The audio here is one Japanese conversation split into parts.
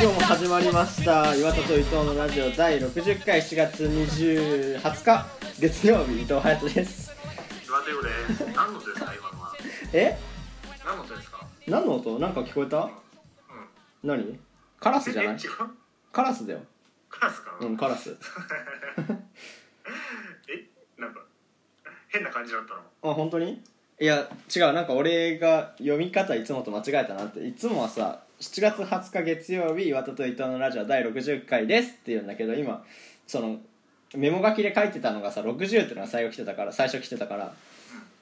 今日も始まりました岩田と伊藤のラジオ第60回4月20 20日月曜日伊藤隼人です。岩手語で何の音ですか今のは？え？何の音ですか？何の音？なんか聞こえた？うん。何？カラスじゃない？カラスだよ。カラスかな、うんカラス。えなんか変な感じだったの？あ本当に？いや違う。なんか俺が読み方いつもと間違えたなって。いつもはさ7月20日月曜日岩田と伊藤のラジオ第60回ですって言うんだけど今そのメモ書きで書いてたのがさ60ってのが最後来てたから最初来てたから。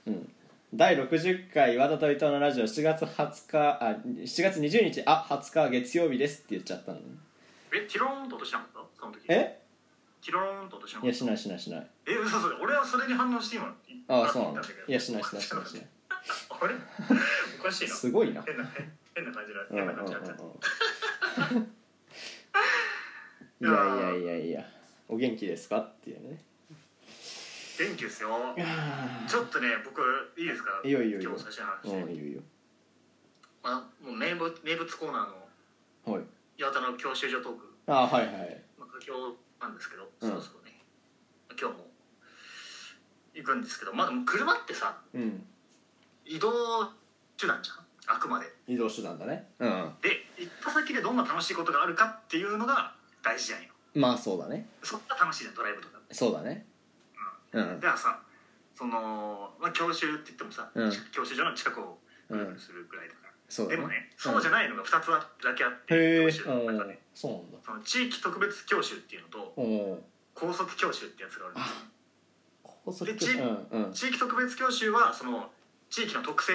うん。第60回岩田と伊藤のラジオ7月20日あ7月20日あ20日月曜日ですって言っちゃったの。えティローンと音しなかった？その時。え？ティローンと音しなかった？いやしないしないしない。え嘘嘘。俺はそれに反応して今ああそうなんだいやしないしないしない。しないあれ？おかしいな。すごいな。変な変変な感じだうんうんう。ん変な感じだったう。んいやいやいやいやお元気ですか？っていうね。元気ですよ。ちょっとね僕いいですか？いいよいいよいいよ今日最初の話、うんいいよいいよ。まあ、もう名物名物コーナーのはい。岩田の教習所トーク。あはいはい。まあ、佳境なんですけど、うん。そろそろね。今日も行くんですけどまあ車ってさうん。移動手段じゃん？あくまで。移動手段だね。うん。で行った先でどんな楽しいことがあるかっていうのが大事じゃんよまあそうだね。そこが楽しいじゃんドライブとかそうだね。うん。だからさその、まあ、教習って言ってもさ、うん。教習所の近くをうんするぐらいだから、そうだね。でもねそうじゃないのが2つだけあって、へえ教習の中で。そうなんだ。その地域特別教習っていうのとおお高速教習ってやつがあるんですよ高速でちうんうん。地域特別教習はその地域の特性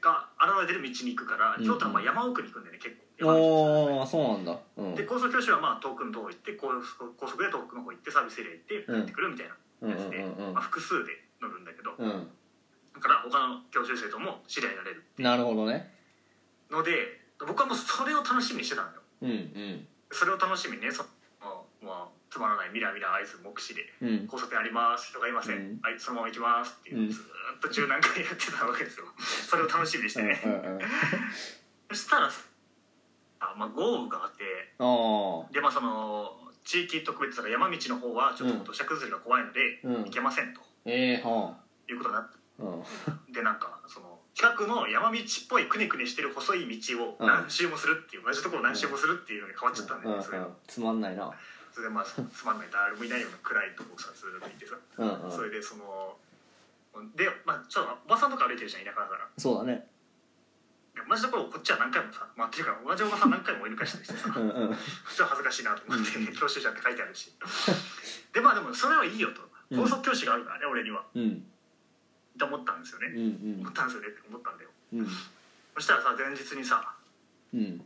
が現れてる道に行くからうん京都のまあ山奥に行くんだよね結構。山道おおそうなんだ。うん。で高速教習はまあ遠くの方行って高速高速で遠くの方行ってサービスエリア行って帰ってくるみたいなやつで、複数で乗るんだけど、うん。だから他の教習生とも知り合いになれるなるほどね。ので僕はもうそれを楽しみにしてたんだよ。うんうん。それを楽しみにねそのまあつまらないミラミラ合図目視でうん交差点あります人がいません、うんはいそのまま行きますっていううん。ずーっと十何回やってたわけですよ。それを楽しみにしてね、うんうんうん。そしたらあ、まあ、豪雨があってあでまあその地域特別とか山道の方はちょっともう土砂崩れが怖いので、うん。行けませんと。ええはいうことになっあうん。てでなんかその近くの山道っぽいくねくねしてる細い道をうん何周もするっていう、同じところを何周もするっていうのに変わっちゃったんだよね、うんつまんないなそれでまあつまんない誰もいないような暗いとこをさずっと見てさ、うんうん。それでそのでまあちょっとおばさんとか歩いてるじゃん田舎だから。そうだね。同じところをこっちは何回もさ、まあ、っていうか同じおばさん何回も追い抜かしたりしてさ。うんうん。普通は恥ずかしいなと思って教習者って書いてあるし。でまあでもそれはいいよと。うん。高速教師があるからね、俺には。うん。と思ったんですよね、うん。思ったんですよねって思ったんだよ。うん。そしたらさ前日にさうん。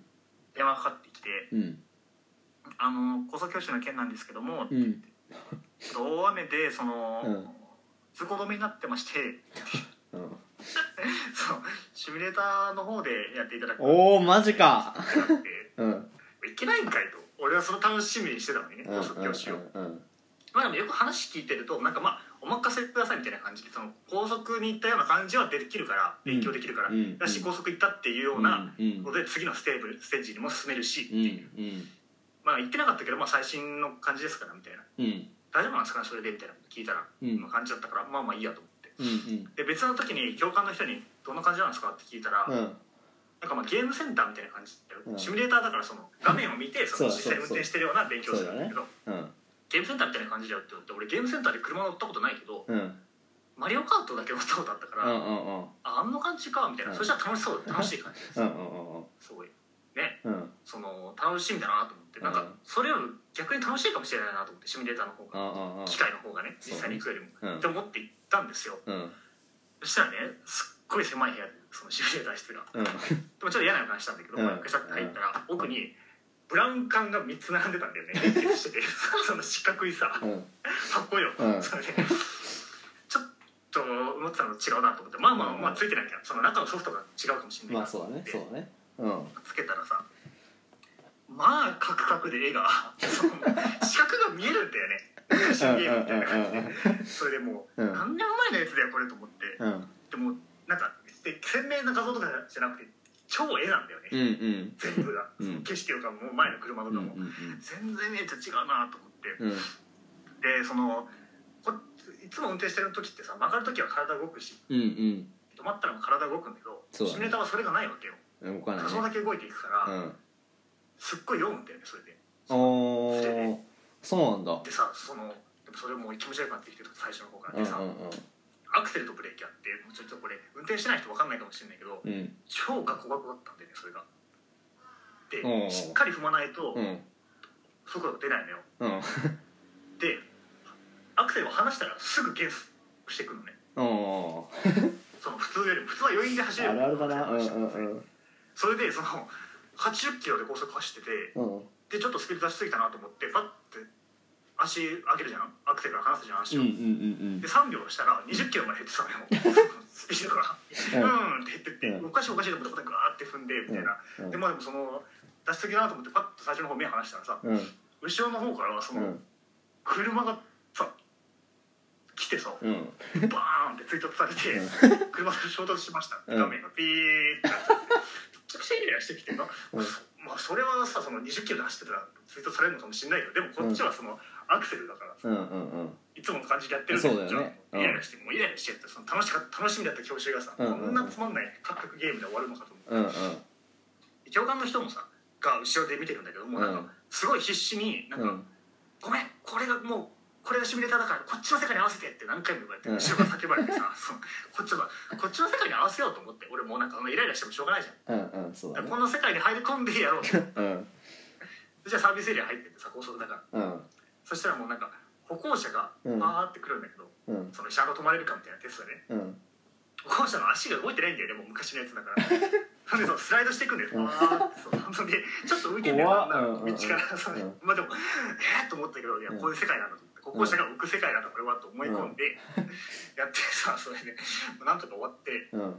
電話かかってきてうん「あの高速教師の件なんですけども、うん。大雨でその、うん。通行止めになってまして うん。そうシミュレーターの方でやっていただく。おおマジか。うん。いけないんかいと俺はその楽しみにしてたのにねうん高速教師を、うんまあでもよく話聞いてるとなんかまあお任せくださいみたいな感じでその高速に行ったような感じはできるからうん。勉強できるから、うん。だし高速行ったっていうよううなので次のステーブステージにも進めるし、うんうんまあ行ってなかったけどまあ最新の感じですからみたいな。うん。大丈夫なんですかねそれでみたいな聞いたら、うん。まあ感じだったからまあまあいいやと思って。うんで別の時に教官の人に「どんな感じなんですか?」って聞いたら、うん。うんなんかまあゲームセンターみたいな感じシミュレーターだからその画面を見てその実際運転してるような勉強をするんだけどうん。ゲームセンターみたいな感じだよって言われて俺ゲームセンターで車乗ったことないけど、うん。マリオカートだけ乗ったことあったから、うんうんうん。ああんな感じかみたいな、うん。そしたら楽しそう楽しい感じです、うんうん。すごいねうん。その楽しみだなと思ってなんかうん。それより逆に楽しいかもしれないなと思ってシミュレーターの方が、うんうん機械の方がね実際に行くよりも、うん。って思って行ったんですよ。うん。そしたらねすっごい狭い部屋でそのシミュレーター室が。うん。でもちょっと嫌な予感したんだけど、うん。まあガチャって入ったら奥にブラウン管が3つ並んでたんだよね。その四角いさうん。箱よ、うん。それで。ちょっと思ってたのと違うなと思って。まあまあまあついてなきゃその中のソフトが違うかもしれないまあそうだね。そうだね。うんつけたらさまあカクカクで絵が 四角が見えるんだよね。昔のゲームみたいな。感じでそれでもう、うん。何年前のやつだよこれと思って、うん。でもなんかで鮮明な画像とかじゃなくて超絵なんだよね、うんうん。全部が、景色とかも前の車とかも、うんうん全然見えて違うなと思って、うん。でそのこいつも運転してる時ってさ曲がる時は体動くし。うんうん。止まったらも体動くんだけどねシミュレーターはそれがないわけよ。うん動かない画像だねけ動いていくから、うん。すっごい読むんだよねそれで。おー。そうなんだ。でさそのでもそれも気持ち悪くなってきて最初の方からうんでさ、アクセルとブレーキあってもうちょっとこれ運転してない人分かんないかもしれないけど、うん。うん超ガコガコだったんだよねそれが。でしっかり踏まないとうん。速度が出ないのよ。うん。でアクセルを離したらすぐ減速してくるのね。おその普通よりも普通は余韻で走れるあるあるだな。うんうんうんそれでその80キロで高速走っててうん。でちょっとスピード出しすぎたなと思ってパッて足上げるじゃん。アクセルから離すじゃん足を、うんうんうんで3秒したら20キロまで減ってたのよ。スピードが。うん。って減ってって、うん。おかしいおかしいと思ってガーって踏んでみたいな、うん。でまあでもその出しすぎだなと思ってパッと最初の方目離したらさうん。後ろの方からはそうのん。車がさ来てさうん。バーンって追突されて、車と衝突しました。うん。画面がピーってなっちゃって。めちゃくちゃイライラしてきてな、うん。まあそれはさその20キロで走ってたら追突されるのかもしれないけどでもこっちはそのアクセルだからさ、うんうんうん。いつもの感じでやってるそうだよね。イライラしてもうイライラしちゃってその楽しか楽しみだった教習がさ、うんうんうん。こんなつまんないカクカクゲームで終わるのかと思って。うんうん。教官の人もさが後ろで見てるんだけどもうなんかうん。すごい必死になんか、うん。ごめんこれがもうこれがシミュレーターだからこっちの世界に合わせてって何回も言われてうん。後ろから叫ばれてさ こっちはこっちの世界に合わせようと思って俺もうなんかイライラしてもしょうがないじゃん。うんうんそうだね。この世界に入り込んでやろうとうんじゃあサービスエリア入ってってさ高速だから。うん。そしたらもうなんか歩行者がうん。バーって来るんだけど、うん。その車両止まれるかみたいなテストでね。うん。歩行者の足が動いてないんだよねもう昔のやつだから。なんでそうスライドしていくんだよ。うん。でちょっと浮いてんだよ道から。うんまあでもえー、と思ったけどいやこういう世界なんだと歩行者が浮く世界なんだこれはと思い込んでやってさそれでなんとか終わってうん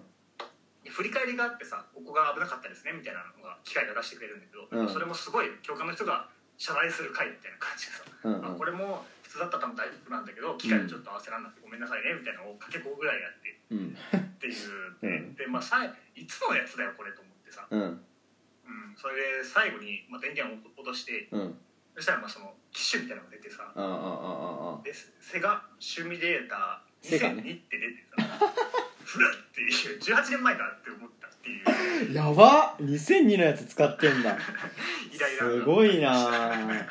振り返りがあってさここが危なかったですねみたいなのが機械が出してくれるんだけど、それもすごい教官の人が謝罪する回みたいな感じでさ、あこれも普通だったら多分大丈夫なんだけど機械でちょっと合わせらんなくてごめんなさいねみたいなのをかけ5ぐらいやってっていうね、でまあさいつのやつだよこれと思ってさ、うん、それで最後に、まあ、電源を落としてそしたらまあその機種みたいなのが出てさああああでセガシミュレーターセガね。2002って出てさ 古っっていう18年前だって思ったっていう。あ やば2002のやつ使ってんだ。イライラすごいな。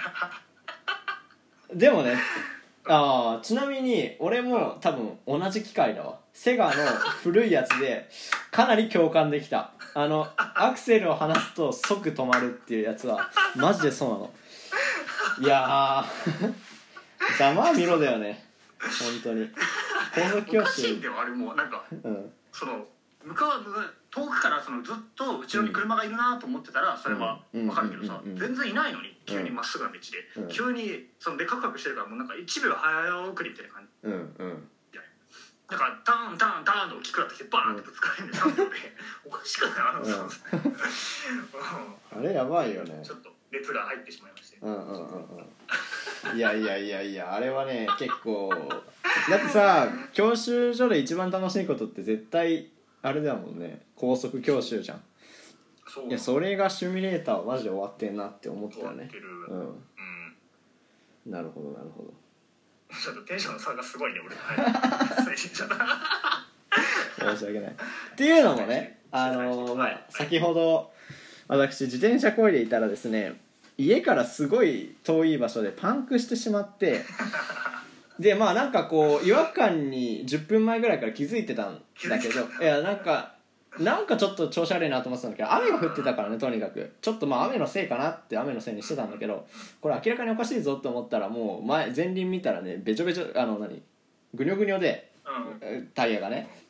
でもねああちなみに俺も多分同じ機械だわ。セガの古いやつでかなり共感できた。あのアクセルを離すと即止まるっていうやつはマジでそうなのいやー。ざまあみろだよね。本当に。高速お教習かしいんだよあれもなんかうん。その向かう遠くからそのずっと後ろに車がいるなと思ってたらそれはうん。分かるけどさうんうんうん全然いないのに急にまっすぐな道で。うん。急にそのでカクカクしてるからもうなんか1秒早送りみたいな感じ。うんうん。だからターンターンターンと大きくなってきてバーンってぶつかるんで3秒でおかしくない？あのうう。あれやばいよね。ちょっと熱が入ってしまいまして。うんうんうんうん。いやいやいやいやあれはね 結構だってさ教習所で一番楽しいことって絶対あれだもんね。高速教習じゃん。いやそれがシミュレーターはマジで終わってんなって思ったよねなるほどなるほど。ちょっとテンションの差がすごいね俺。は 申し訳ない。っていうのもね あのまあ先ほど私自転車こいでいたらですね家からすごい遠い場所でパンクしてしまって でまあなんかこう違和感に10分前ぐらいから気づいてたんだけどいやなんかなんかちょっと調子悪いなと思ってたんだけど雨が降ってたからねとにかく。ちょっとまあ雨のせいかなって雨のせいにしてたんだけどこれ明らかにおかしいぞと思ったらもう前前輪見たらねべちょべちょあの何ぐにょぐにょでうん。タイヤがねうん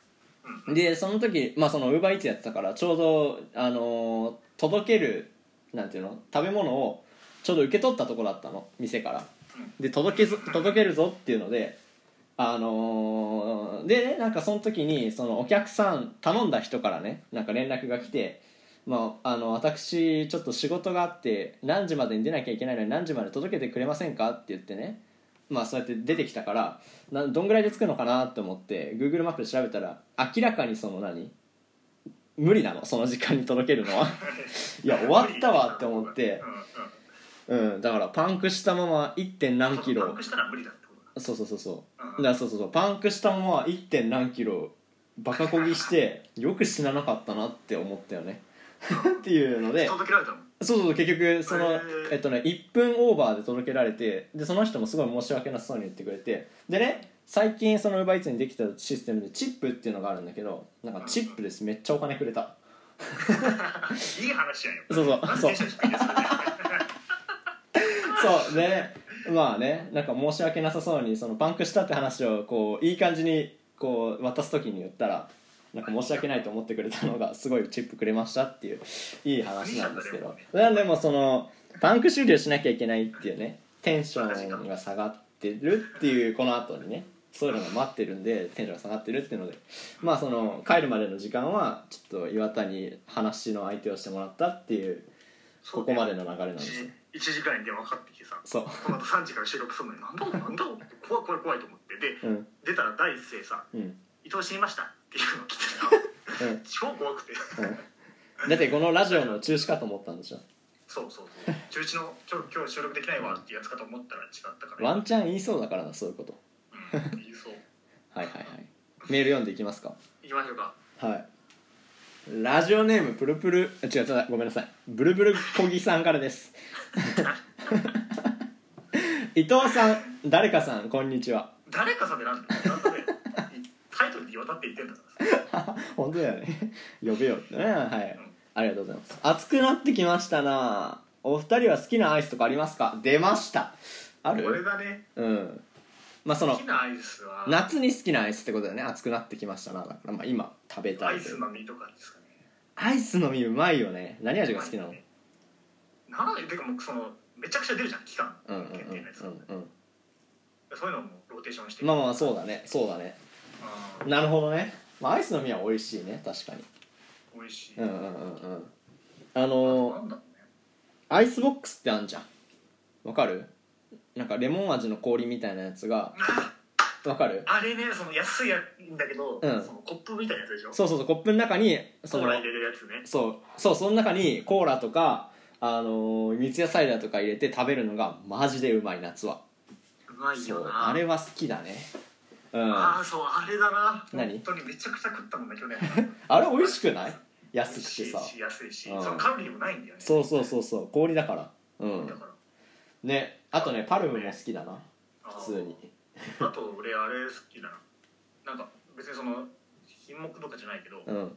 でその時まあそのウーバーイーツやってたからちょうどあのー届けるなんていうの食べ物をちょうど受け取ったところだったの店から。で届けぞ届けるぞっていうのであのーでねなんかその時にそのお客さん頼んだ人からねなんか連絡が来てまあ、あの私ちょっと仕事があって何時までに出なきゃいけないのに何時まで届けてくれませんかって言ってねまあそうやって出てきたからなどんぐらいで着くのかなって思って Google マップで調べたら明らかにその何？無理なのその時間に届けるのは。いや終わったわって思って。うんだからパンクしたまま 1. 点何キロ。パンクしたら無理だってことだ。そうそうそうそう。うん。だそうそうそう。パンクしたまま 1. 点何キロバカこぎしてよく死ななかったなって思ったよね。っていうので届けられたのそうそう結局そのえっとね1分オーバーで届けられてでその人もすごい申し訳なさそうに言ってくれて。でね最近その UberEats にできたシステムでチップっていうのがあるんだけどなんかチップです。めっちゃお金くれた。いい話やんよそうそう。そうそう。でまあねなんか申し訳なさそうにそのパンクしたって話をこういい感じにこう渡す時に言ったらなんか申し訳ないと思ってくれたのがすごいチップくれましたっていういい話なんですけど。なんでもそのパンク終了しなきゃいけないっていうねテンションが下がってるっていうこの後にねそういうのが待ってるんでテンションが下がってるっていうので。まあその帰るまでの時間はちょっと岩田に話の相手をしてもらったっていうここまでの流れなんですよ。1時間に電話かかってきてさ。そう。この後3時から収録するのになんだなんだ怖い怖い怖いと思って。でうん。出たら第一声さうん「伊藤死にました」っていうん。超怖くて。だってこのラジオの中止かと思ったんでしょ。そうそうそう。中止のちょ今日収録できないわっていうやつかと思ったら違ったから。ワンチャン言いそうだからなそういうこと。うん言いそう。はいはいはい。メール読んでいきますか。行きましょうか。はい。ラジオネームプルプルあ違う違うごめんなさい。ブルブルコギさんからです。伊藤さん誰かさんこんにちは。誰かさんでなんだタイトルで岩田って言ってんだからさ。本当だよね。呼べよってね。はい。ありがとうございます。暑くなってきましたな。お二人は好きなアイスとかありますか？出ました。ある？だね。うん。まあその好きなアイスは。夏に好きなアイスってことだよね。暑くなってきましたな。だからまあ今食べたアイいという。スの実とかですかね。アイスの実うまいよね。何味が好きなの？なんでてかもうそのめちゃくちゃ出るじゃん期間。うんうんうん限定のやつそういうのもローテーションして。まあまあそうだね。そうだねなるほどね、まあ、アイスの実は美味しいね。確かに。美味しい、うんうんうんうん。あのなんだろうね。アイスボックスってあんじゃん。わかる？なんかレモン味の氷みたいなやつが。わかる？あれねその安いやんだけど、うん。そのコップみたいなやつでしょ？そうそうそうコップの中にそのコーラ入れるやつね。そう。そうその中にコーラとかあのー三ツ矢サイダーとか入れて食べるのがマジでうまい夏は。うまいそうよなあれは好きだねうん。ああそうあれだな。何？本当にめちゃくちゃ食ったもんね去年。あれ美味しくない？美安くていさし安いし、うん。そのカロリーもないんだよね。そうそうそうそう。氷だから。うん。ねあとねパルムも好きだな。普通に。あと俺あれ好きだな。なんか別にその品目とかじゃないけど、うん。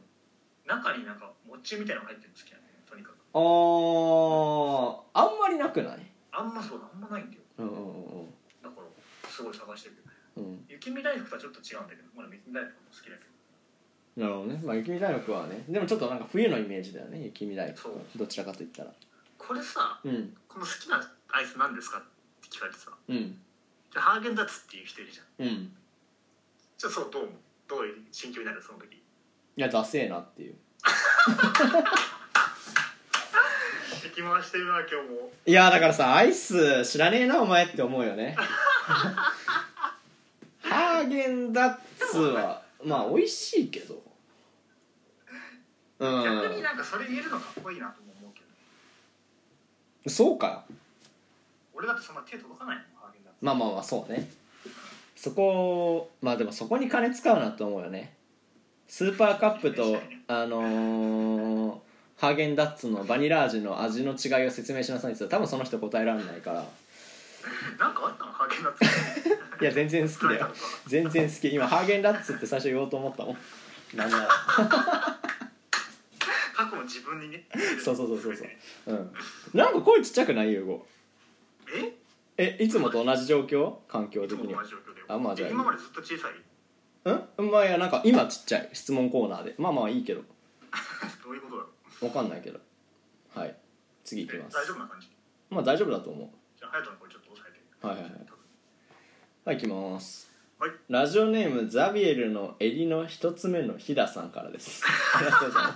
中になんか餅みたいなの入ってるの好きなんだよねとにかく。あー。あんまりなくない？あんまそうあんまないんだよ。うんうんうん。だからすごい探してるけど大福とはちょっと違うんだけどまだ雪見大福も好きだけど。なるほどね。まあ雪見大福はねでもちょっとなんか冬のイメージだよね雪見大福。どちらかといったら。これさうん。この好きなアイス何ですかって聞かれてさ。うん。じゃあハーゲンダッツっていう人いるじゃん。うん。じゃあそうどう思うどういう心境になるその時？いやダセえなっていう。いやだからさアイス知らねえなお前って思うよね ハーゲンダッツは。まあ美味しいけど。う逆にんなんかそれ言えるのかっこいいなとも思うけど。そうか。俺だってそんな手届かないもんハーゲンダッツまあまあまあそうね。そこまあでもそこに金使うなと思うよね。スーパーカップと あのーハーゲンダッツのバニラ味の味の違いを説明しなさいって言ったら多分その人答えられないからなんかあったのハーゲンダッツ。いや全然好きだよ。全然好き。今ハーゲンダッツって最初言おうと思ったもん。なんなら。過去の自分にね。そうそうそうそうそう。うん。なんか声ちっちゃくない？よゴえ？えいつもと同じ状況？環境的にあまあじゃあ今までずっと小さい？うん？まあいやなんか今ちっちゃい。質問コーナーで。まあまあいいけど。どういうことだろう？わかんないけど。はい。次いきます。大丈夫な感じ？まあ大丈夫だと思う。じゃあ隼人の声ちょっとはいはいはい。はいいきます。はい。ラジオネームザビエルの襟の一つ目のひださんからです。ありがとうござい。ま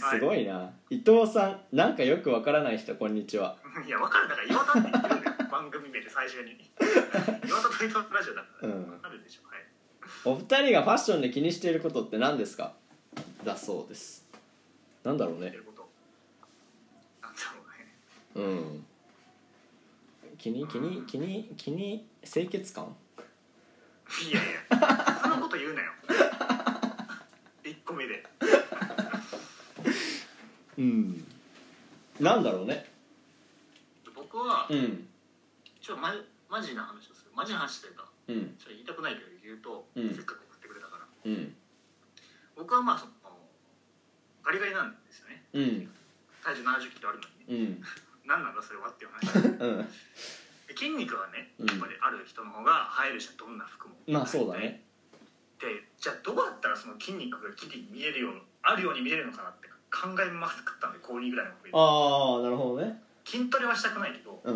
すすごいな。伊藤さんなんかよくわからない人こんにちは。いや分かるだから岩田って言ってるんだよ。番組名で最初に。岩田と伊藤のラジオだから、うん。分かるでしょ。はい。お二人がファッションで気にしていることって何ですか？だそうです。なんだろうね。言ってること。なんだろうね。うん気に気に気に気に清潔感？いやいや。そんなこと言うなよ。1個目で。うん。なんだろうね。僕はうん。ちょっとマジな話をする。マジな話というかうん。ちょっと言いたくないけど言うと、うん。せっかく送ってくれたから。うん。僕はまあそのガリガリなんですよね。うん。体重7 0キロあるのにうん何なんだそれはっていう話。うん。で筋肉がねうん。やっぱりある人の方が映えるしどんな服も。まあそうだね。でじゃあどうやったらその筋肉がきり見えるようあるように見えるのかなって考えまくったんで高2ぐらいの時に。ああなるほどね。筋トレはしたくないけどう。ん。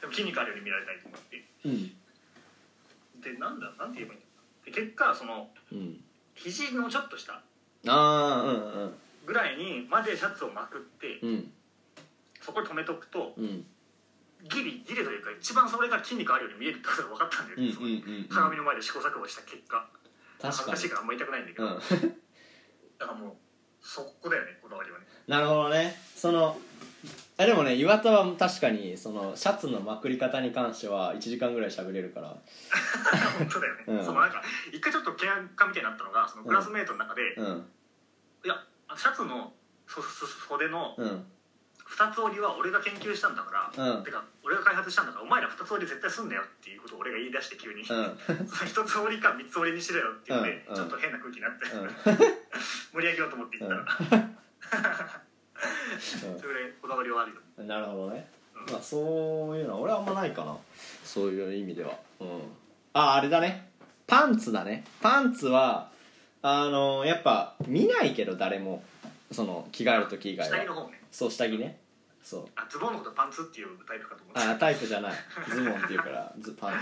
でも筋肉あるように見られたいと思って。うん。でなんだなんて言えばいいんだで結果そのうん。肘のちょっと下ああうんうん。ぐらいにまでシャツをまくってうんそこで止めとくとうん。ギリギリというか一番それが筋肉あるように見えるってことが分かったんだよね、鏡の前で試行錯誤した結果。恥ず確かに。かしいからあんま言いたくないんだけど、うん。だからもうそこだよねこだわりはね。なるほどね。そのあでもね岩田は確かにそのシャツのまくり方に関しては1時間ぐらい喋れるから。本当だよね、うん。そのなんか一回ちょっと喧嘩みたいになったのがそのクラスメートの中で、うん。いやシャツのそそ袖のうん二つ折りは俺が研究したんだから、うん。てか俺が開発したんだからお前ら二つ折り絶対すんなよっていうことを俺が言い出して急に、うん。その一つ折りか三つ折りにしろよって言って、うん。ちょっと変な空気になって、うん。盛り上げようと思って言ったら、それぐらいこだわりはあるようんなるほどね。うん。まあそういうのは俺はあんまないかな。そういう意味では。うん。ああれだね。パンツだね。パンツはあのやっぱ見ないけど誰も。その着替える時以外は。下着の方ね。そう下着ねそう。あズボンのことパンツっていうタイプかと思ってあタイプじゃない。ズボンっていうから ズパン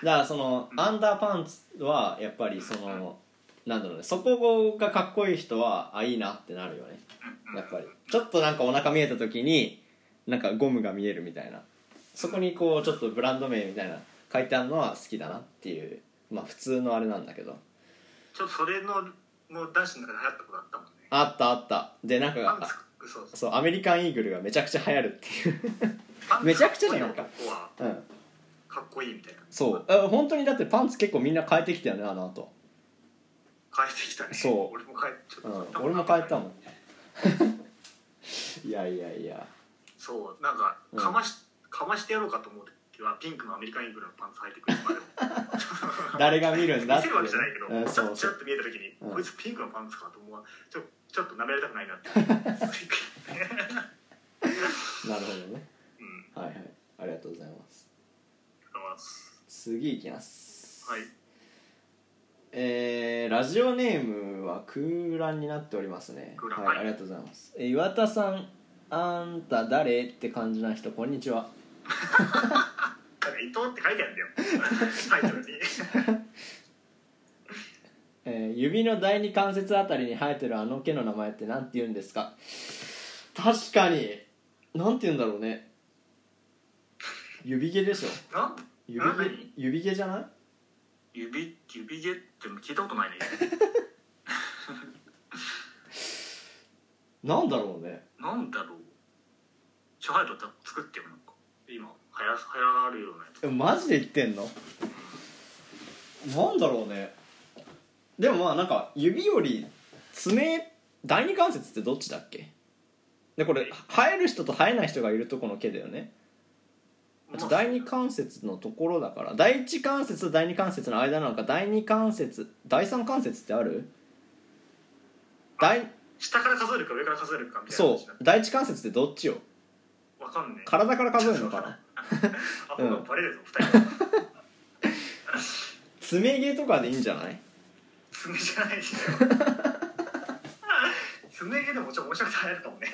ツ。だからそのアンダーパンツはやっぱりそのなんだろうね。そこがかっこいい人はあいいなってなるよね。やっぱり。ちょっとなんかお腹見えた時になんかゴムが見えるみたいな。そこにこうちょっとブランド名みたいな書いてあるのは好きだなっていう。まあ普通のあれなんだけど。ちょっとそれのもう男子の中で流行ったことあったもんね。あったあった。でなんかパンツそうアメリカンイーグルがめちゃくちゃ流行るっていう。パンツめちゃくちゃじゃないかっこいいのは。うん。かっこいいみたいな。そう。あ本当にだってパンツ結構みんな変えてきたよねあの後。変えてきたね。そう。俺も変えちょっとうん俺も変えたもん。いやいやいや。そう。なんかうん。かまし、かましてやろうかと思う時はピンクのアメリカンイーグルのパンツ履いてくるまでも。誰が見るんだって見せるわけじゃないけど、うんちょそうそう。ちょっと見えた時に、うん。こいつピンクのパンツかと思うちょちょっと舐められたくないなって なるほどね。うん。はいはい。ありがとうございます。ありがとうございます。次いきます。はい。えーラジオネームは空欄になっておりますね。はい、空欄。はいありがとうございます。えー岩田さんあんた誰？って感じな人こんにちは。伊藤って書いてあるんだよ。タイトルに えー指の第二関節あたりに生えてるあの毛の名前って何て言うんですか？確かに。何て言うんだろうね。指毛でしょ？な？指毛？何指毛じゃない？指指毛って聞いたことないね。なんだろうね。なんだろう。ちょハヤト作ってよなんか。今はや流行るようなやつ。えマジで言ってんの？なんだろうねでもまあなんか指より爪第二関節ってどっちだっけ？でこれ生える人と生えない人がいるとこの毛だよね。第二関節のところだから。第一関節と第二関節の間なのか。第二関節第三関節ってある？第下から数えるか上から数えるかみたいなそう。第一関節ってどっちよ？わかんねえ。体から数えるのかな？あほらバレるぞ二人 爪毛とかでいいんじゃない？爪じゃないでしょ爪毛でもちょっと面白くなるかもね。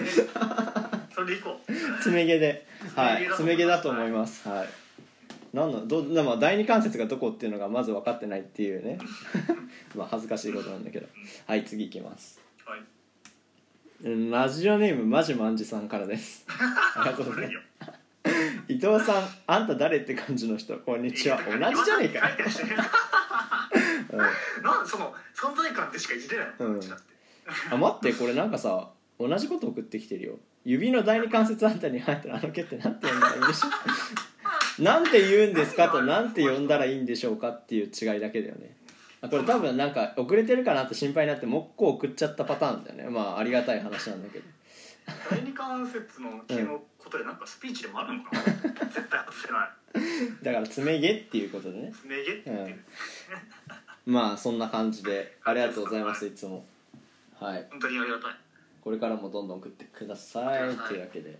それでいこう。爪毛で。はい。爪爪毛だとと思います。はい。なんのどまあ第二関節がどこっていうのがまず分かってないっていうね。まあ恥ずかしいことなんだけど。はい次いきます。はい。うんラジオネームマジマンジさんからです。ありがとうございます。伊藤さんあんた誰って感じの人。こんにちは。同じじゃねえかなんでその存在感ってしかいじれないの、うん。こっちだって。あ待ってこれなんかさ同じこと送ってきてるよ。指の第二関節あたりに入ってるあの毛ってなんて呼んだらいいんでしょ？う なんて言うんですかとなんて呼んだらいいんでしょうかっていう違いだけだよね。あこれ多分なんか遅れてるかなって心配になってもう一個送っちゃったパターンだよね。まあありがたい話なんだけど。第二関節の毛のことでなんかスピーチでもあるのかな、絶対外せない。だから爪毛っていうことでね。爪毛って言ってる、まあそんな感じでありがとうございますいつも。はい。本当にありがたい。これからもどんどん送ってください。ください。というわけで。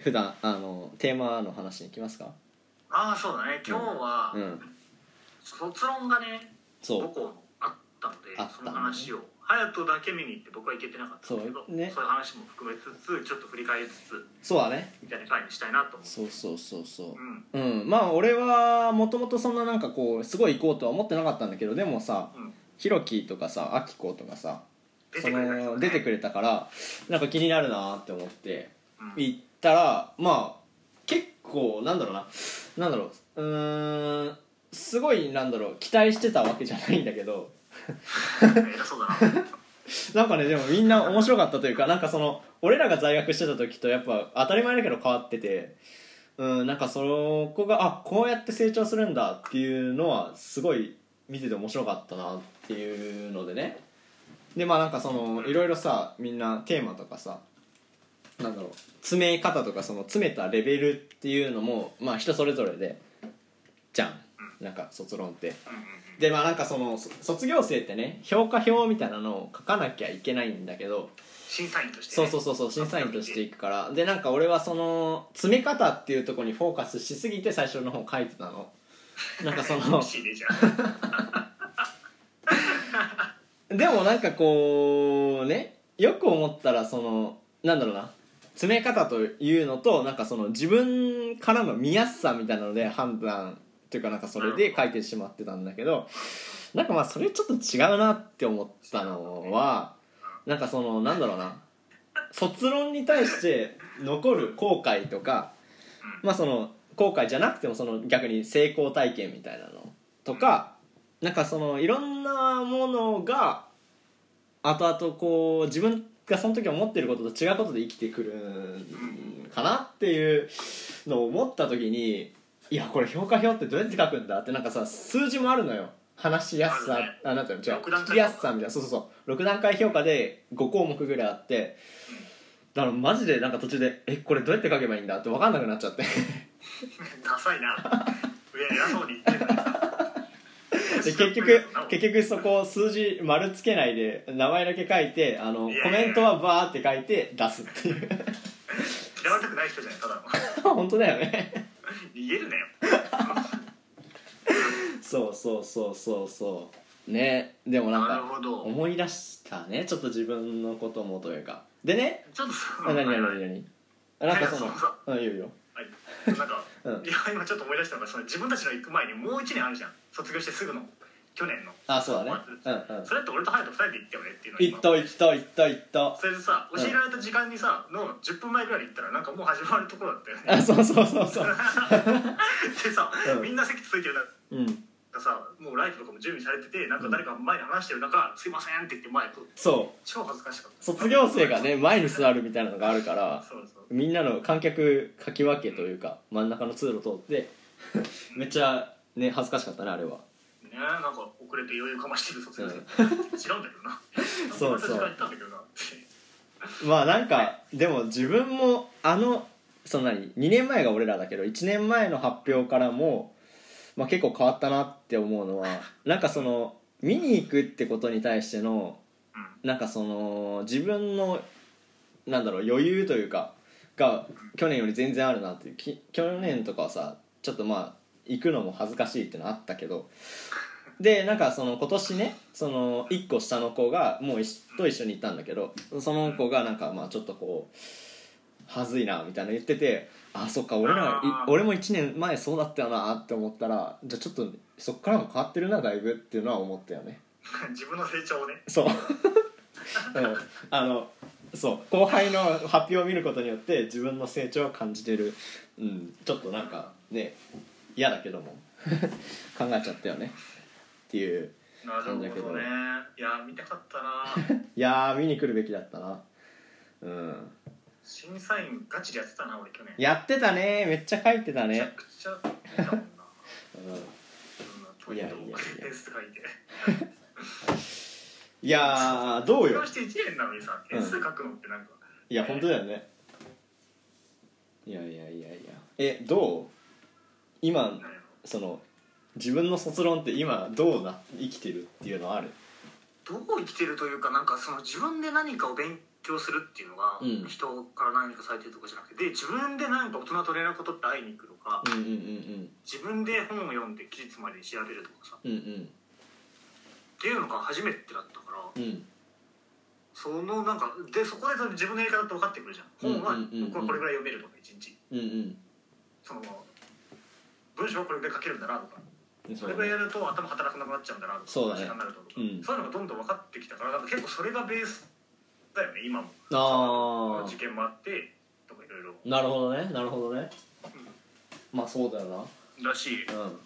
普段あのテーマの話に行きますか？ああそうだね。今日は、うん。卒論がねそう。母校のあったのであったね。その話を隼人だけ見に行って僕は行けてなかったんだけどそうね。そういう話も含めつつちょっと振り返りつつそうだね。みたいな回にしたいなと思うそうそうそうそう。うん。うん。まあ俺はもともとそんななんかこうすごい行こうとは思ってなかったんだけどでもさうん。ひろきとかさあきことかさ出そてくれた人ね。の出てくれたからなんか気になるなって思ってうん。行ったらまあ結構なんだろうな。なんだろう。うーんすごいなんだろう期待してたわけじゃないんだけど偉そうだななんかねでもみんな面白かったというかなんかその俺らが在学してた時とやっぱ当たり前だけど変わっててうんなんかそこがあこうやって成長するんだっていうのはすごい見てて面白かったなっていうのでね。でまあなんかそのいろいろさみんなテーマとかさなんだろう詰め方とかその詰めたレベルっていうのもまあ人それぞれでじゃん。なんか卒論って。でまあなんかそのそ卒業生ってね評価表みたいなのを書かなきゃいけないんだけど審査員として、ね、そうそうそうそう審査員としていくから。でなんか俺はその詰め方っていうところにフォーカスしすぎて最初の方書いてたの。なんかその でもなんかこうねよく思ったらそのなんだろうな。詰め方というのとなんかその自分からの見やすさみたいなので判断っていうかなんかそれで書いてしまってたんだけどなんかまあそれちょっと違うなって思ったのはなんかそのなんだろうな。卒論に対して残る後悔とかまあその後悔じゃなくてもその逆に成功体験みたいなのとかなんかそのいろんなものが後々こう自分がその時思ってることと違うことで生きてくるんかなっていうのを思った時にいやこれ評価表ってどうやって書くんだ？ってなんかさ数字もあるのよ。話しやすさああなんていうの？違う六段階聞きやすさみたいな。そうそうそう。6段階評価で5項目ぐらいあってだからマジでなんか途中でえこれどうやって書けばいいんだ？って分かんなくなっちゃって。ダサいな。上偉そうに言ってるのにさで結局結局そこ数字丸つけないで名前だけ書いてあのいやいや。コメントはバーって書いて出すっていう。嫌われたくない人じゃないただの。本当だよね逃げるなよ。そうそうそうそうそう。ね。でもなんなるかほど。思い出したね。ちょっと自分のこともというか。でね。ちょっとさあ何何はい何何？あなんかそのはいなんか、うん。いや今ちょっと思い出したのがその自分たちの行く前にもう1年あるじゃん。卒業してすぐの去年の。あそうだね。うんうん。それって俺と隼人2人で行ったよね。っていうのをいったいったいったい。ったそれでさ教えられた時間にさの10分前ぐらいに行ったらなんかもう始まるところだったよね。あそうそうそうそう。でさ、うん。みんな席ついてるうん。中さもうライトとかも準備されててなんか誰か前に話してる中「すいません」って言って前とそう。超恥ずかしかった。卒業生がね前に座るみたいなのがあるからそうそう。みんなの観客かき分けというか真ん中の通路通って めっちゃね恥ずかしかったねあれはね。なんか遅れて余裕かましてる卒業生、うん。違うんだけどな。そうそう。時間行ったんだけどなって。まあなんかでも自分もあのその何？2年前が俺らだけど1年前の発表からも、まあ、結構変わったなって思うのは なんかその見に行くってことに対してのうん。なんかその自分のなんだろう余裕というかが去年より全然あるなっていう。き去年とかはさちょっとまあ行くのも恥ずかしいってのあったけどでなんかその今年ねその1個下の子がもう一と一緒に行ったんだけどその子がなんかまあちょっとこうはずいなみたいな言っててあそっか俺ら俺も1年前そうだったよなって思ったらじゃあちょっとそっからも変わってるなだいぶっていうのは思ったよね。自分の成長をね。そう、うん、あのそう。後輩の発表を見ることによって自分の成長を感じてる、うん、ちょっとなんかね嫌だけども。考えちゃったよねっていうなるほどね。いや見たかったな。いやー見に来るべきだったな。うん。審査員ガチでやってたな俺去年。やってたね。めっちゃ書いてためちゃね、くちゃ見たもんな。うん、いやいやいや。いやーどうよ。して1年なのにさ点数書くのってなんか、いや本当だよね。いやいやいやいや。えどう？今その自分の卒論って今どうな生きてるっていうのある？どう生きてるというかなんかその自分で何かを勉強するっていうのが、うん。人から何かされてるとかじゃなくてで自分で何か大人と連絡ことって会いに行くとか、うんうんうん。自分で本を読んで期日までに調べるとかさ。っうんうん。ていうのが初めてだったから、うん。うんそのなんかでそこで自分のやり方って分かってくるじゃん。本はうんうんうん。うん僕はこれぐらい読めるとか一日。うんうん。その文章はこれぐらい書けるんだなとかそれぐらいやると頭働かなくなっちゃうんだなとかそうなるとそういうのがどんどん分かってきたからなんか結構それがベースだよね今も。あ受験もあってとかいろいろ。あなるほどねなるほどね。まあそうだよだしなうん。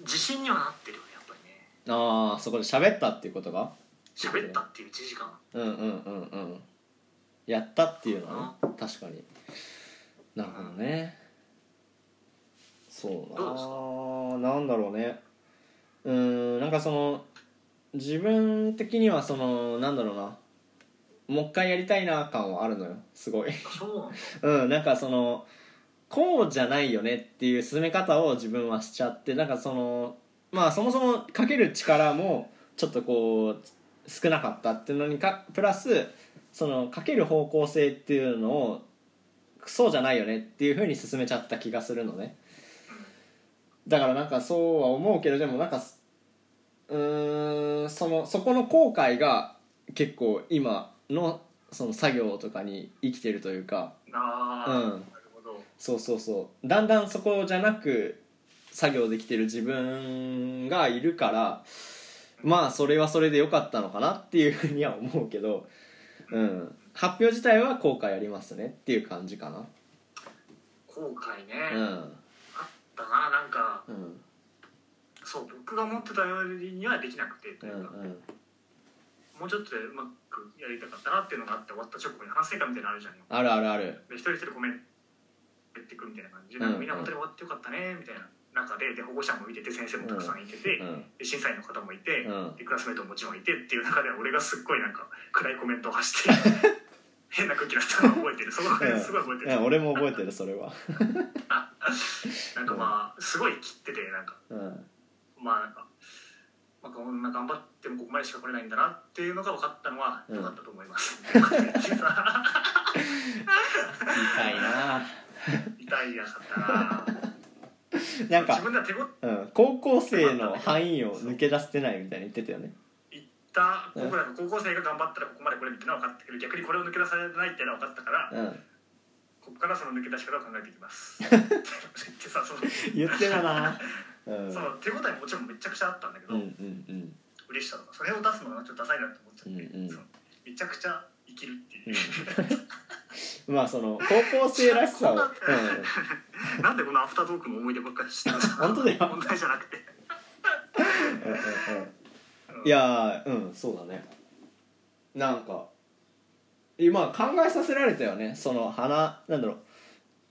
自信にはなってるよねやっぱりね。ああそこで喋ったっていうことが？喋ったっていう1時間。うんうんうんうん。やったっていうのはね確かに。なるほどねそうどうですななんだろうね。うーんなんかその自分的にはそのなんだろうな。もう一回やりたいな感はあるのよ。すごい。うんなんかそのこうじゃないよねっていう進め方を自分はしちゃってなんかそのまあそもそもかける力もちょっとこう少なかったっていうのにかプラスそのかける方向性っていうのをそうじゃないよねっていうふうに進めちゃった気がするのねだからなんかそうは思うけどでもなんかすうーんそのそこの後悔が結構今のその作業とかに生きてるというかああ、うん。なるほど。そうそうそう。だんだんそこじゃなく作業できてる自分がいるからまあそれはそれで良かったのかなっていうふうには思うけど、うん、発表自体は後悔ありますねっていう感じかな。後悔ね、うん。あったななんかうん。そう僕が思ってたよりにはできなくてとうんいうか、もうちょっとでうまくやりたかったなっていうのがあって終わった直後に反省会みたいなのあるじゃんよ。あるあるある。で一人一人コメント言ってくみたいな感じ。で、うん。みんな本当に終わってよかったねみたいな中でで保護者もいてて先生もたくさんいてて、うん。で審査員の方もいて、うん。でクラスメートももちろんいてっていう中で俺がすっごいなんか暗いコメントを発して変な空気だったのを覚えてる。そ のうん。すごい覚えてる、うん俺も覚えてるそれは。なんかまあすごい切っててなんか。うん。まあなんか、まあ、こんな頑張ってもここまでしか来れないんだなっていうのが分かったのはうん。良かったと思います、痛いな。痛いやつだったななんかうん、高校生の範囲を抜け出せてないみたいに言ってたよねた僕らが高校生が頑張ったらここまで来れるっていうのは分かったけど逆にこれを抜け出されないっていうのは分かったから、うん。ここからその抜け出し方を考えていきます。ってさその言ってたな。うん。その手応えももちろんめちゃくちゃあったんだけど、うんうんうん。嬉しさとかそれを出すのがちょっとダサいなと思っちゃって、うんうんそのめちゃくちゃ生きるっていう、まあその高校生らしさを、うなんでこのアフタートークの思い出ばっかりしてるの本当だよ。問題じゃなくて。んうんうんうん、いやーうんそうだね。なんか今考えさせられたよね。その花なんだろう。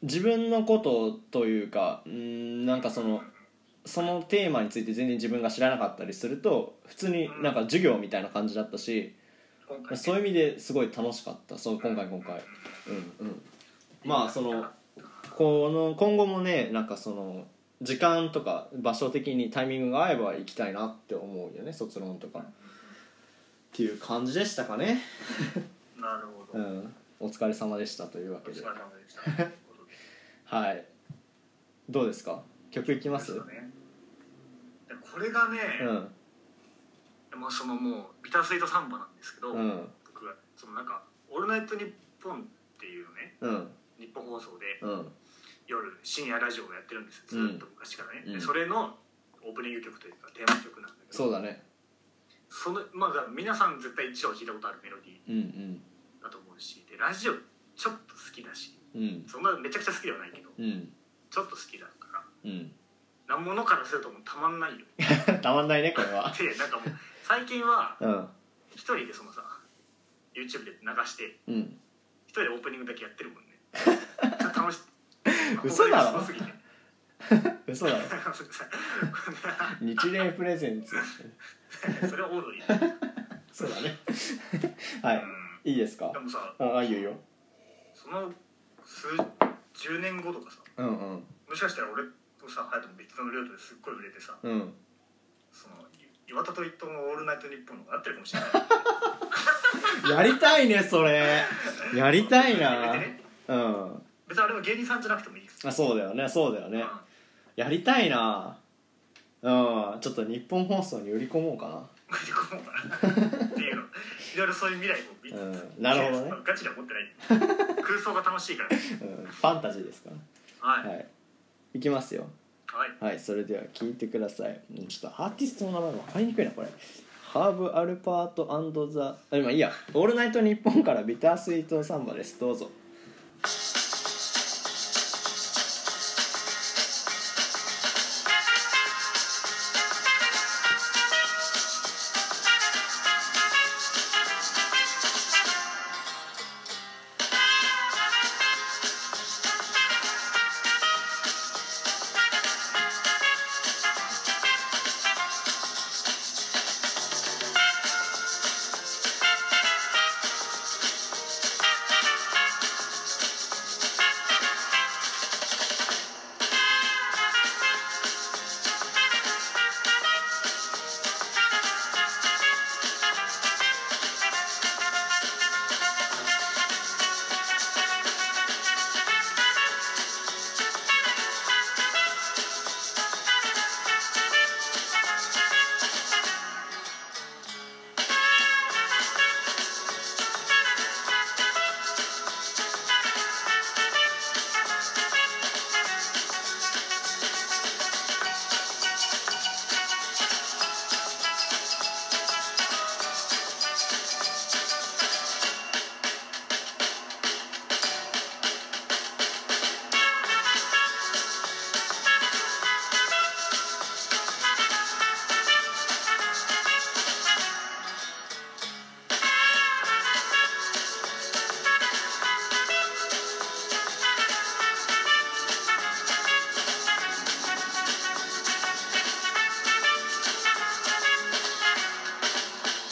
自分のことというかうーんなんかそのそのテーマについて全然自分が知らなかったりすると普通になんか授業みたいな感じだったしそういう意味ですごい楽しかった。そう今回今回。うんうん。まあそのこの今後もねなんかその時間とか場所的にタイミングが合えば行きたいなって思うよね卒論とか。っていう感じでしたかね。なるほど、うん。お疲れ様でしたというわけで。お疲れ様でした。ということではい。どうですか？曲いきます？ね。でこれがね、うん。まあそのもうビタースイートサンバなんですけど、うん。僕がそのなんか「オールナイトニッポン」っていうねうん。日本放送でうん夜深夜ラジオをやってるんですよずっと昔からね、うん。でそれのオープニング曲というかテーマ曲なんだけどそうだね。そのまあ皆さん絶対一度は聞いたことあるメロディうんーだと思うしでラジオちょっと好きだしうん。うんそんなめちゃくちゃ好きではないけどうん。ちょっと好きだからうん。なんものからするともうたまんないよ。たまんないねこれは。でなんかもう最近はうん。一人でそのさ YouTube で流してうん。一人でオープニングだけやってるもんね。楽し嘘だろ？嘘だろ？日霊プレゼンツそれはオードリー。そうだね。はい。いいですか？でもさああいいよいいよ。その数10年後とかさうんうん。もしかしたら俺とさ隼人も別のルートですっごい売れてさうん。その岩田と伊藤の「オールナイトニッポン」が合ってるかもしれない。やりたいねそれ。やりたいな。ね。うん。別にあれは芸人さんじゃなくてもいいあそうだよね。そうだよね。うんやりたいな。うん。ちょっと日本放送に売り込もうかな。売り込もうかな。っていうのいろいろそういう未来も見つつ、うん。なるほどね。ガチでは思ってない。空想が楽しいから。うん。ファンタジーですから。はい。はい。いきますよ。はい。はい。それでは聞いてください。うんちょっとアーティストの名前分かりにくいなこれ。ハーブ・アルパートザあ今いいや「オールナイトニッポン」からビタースイートサンバです。どうぞ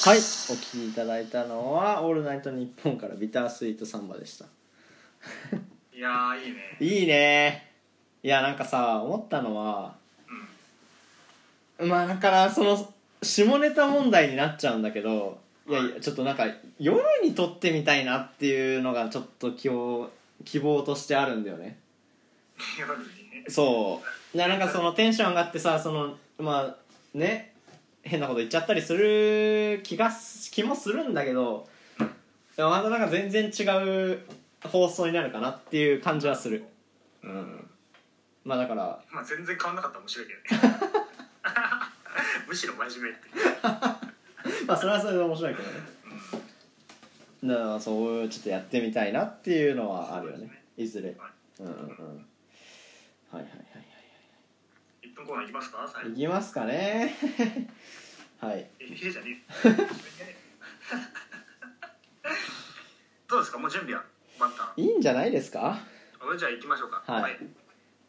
はい。お聴きいただいたのは「オールナイトニッポン」からビタースイートサンバでした。いやーいいね。いいね。いやなんかさ思ったのはまあだからその下ネタ問題になっちゃうんだけどいやい。やちょっとなんか夜に撮ってみたいなっていうのがちょっと希望希望としてあるんだよね。夜にね。そう。ななんかそのテンション上がってさそのまあね変なこと言っちゃったりする気がす気もするんだけどでもまたなんか全然違う放送になるかなっていう感じはする。うん。まあだからまあ全然変わんなかったら面白いけどね。むしろ真面目っていう。まあそれはそれで面白いけどね。だからそういうちょっとやってみたいなっていうのはあるよね。いずれ。うんうんうん。はいはいはい1分コーナーいきますか？いきますかねはい。ええじゃねえ どうですか？もう準備は？万端いいんじゃないですか？あじゃあ行きましょうか。はい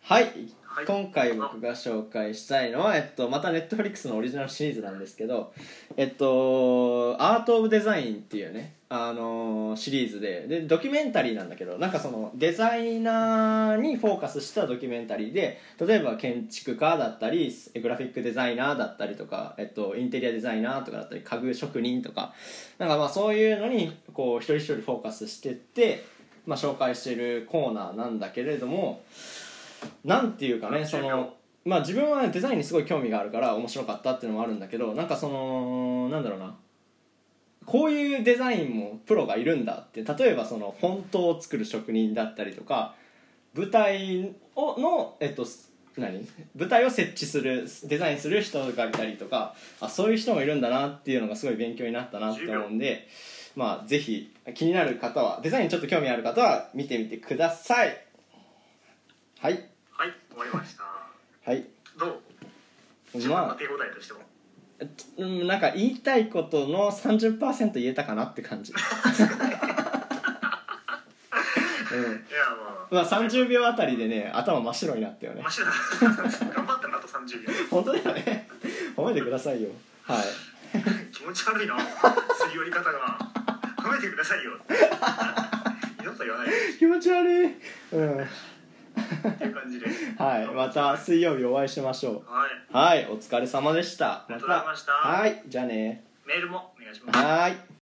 はい、はい、はい今回僕が紹介したいのは、えっと、またネットフリックスのオリジナルシリーズなんですけど「えっと、アート・オブ・デザイン」っていうね、あのーシリーズででドキュメンタリーなんだけどなんかそのデザイナーにフォーカスしたドキュメンタリーで例えば建築家だったりグラフィックデザイナーだったりとか、えっと、インテリアデザイナーとかだったり家具職人とかなんかまあそういうのにこう一人一人フォーカスしてって、まあ、紹介してるコーナーなんだけれどもなんていうかねそのまあ自分はデザインにすごい興味があるから面白かったっていうのもあるんだけどなんかそのなんだろうな。こういうデザインもプロがいるんだって例えばそのフォントを作る職人だったりとか舞台をのえっと何？舞台を設置するデザインする人がいたりとかあそういう人もいるんだなっていうのがすごい勉強になったなって思うんでまあぜひ気になる方はデザインにちょっと興味ある方は見てみてください。はいはい終わりました。はい。どう？自分のま手応えとしてもあうんなんか言いたいことの30%言えたかなって感じ、うん。いやままあ、30秒あたりでね頭真っ白になったよね。あマシだ頑張ったなあと30秒本当だよね。褒めてくださいよ。はい。気持ち悪いな。すり寄り方が。褒めてくださいよ。二度と言わないで。気持ち悪い。うんっていう感じで。はいまた水曜日お会いしましょはい。うはいお疲れ様でした。ありがとうございました。はいじゃあね。メールもお願いします。はい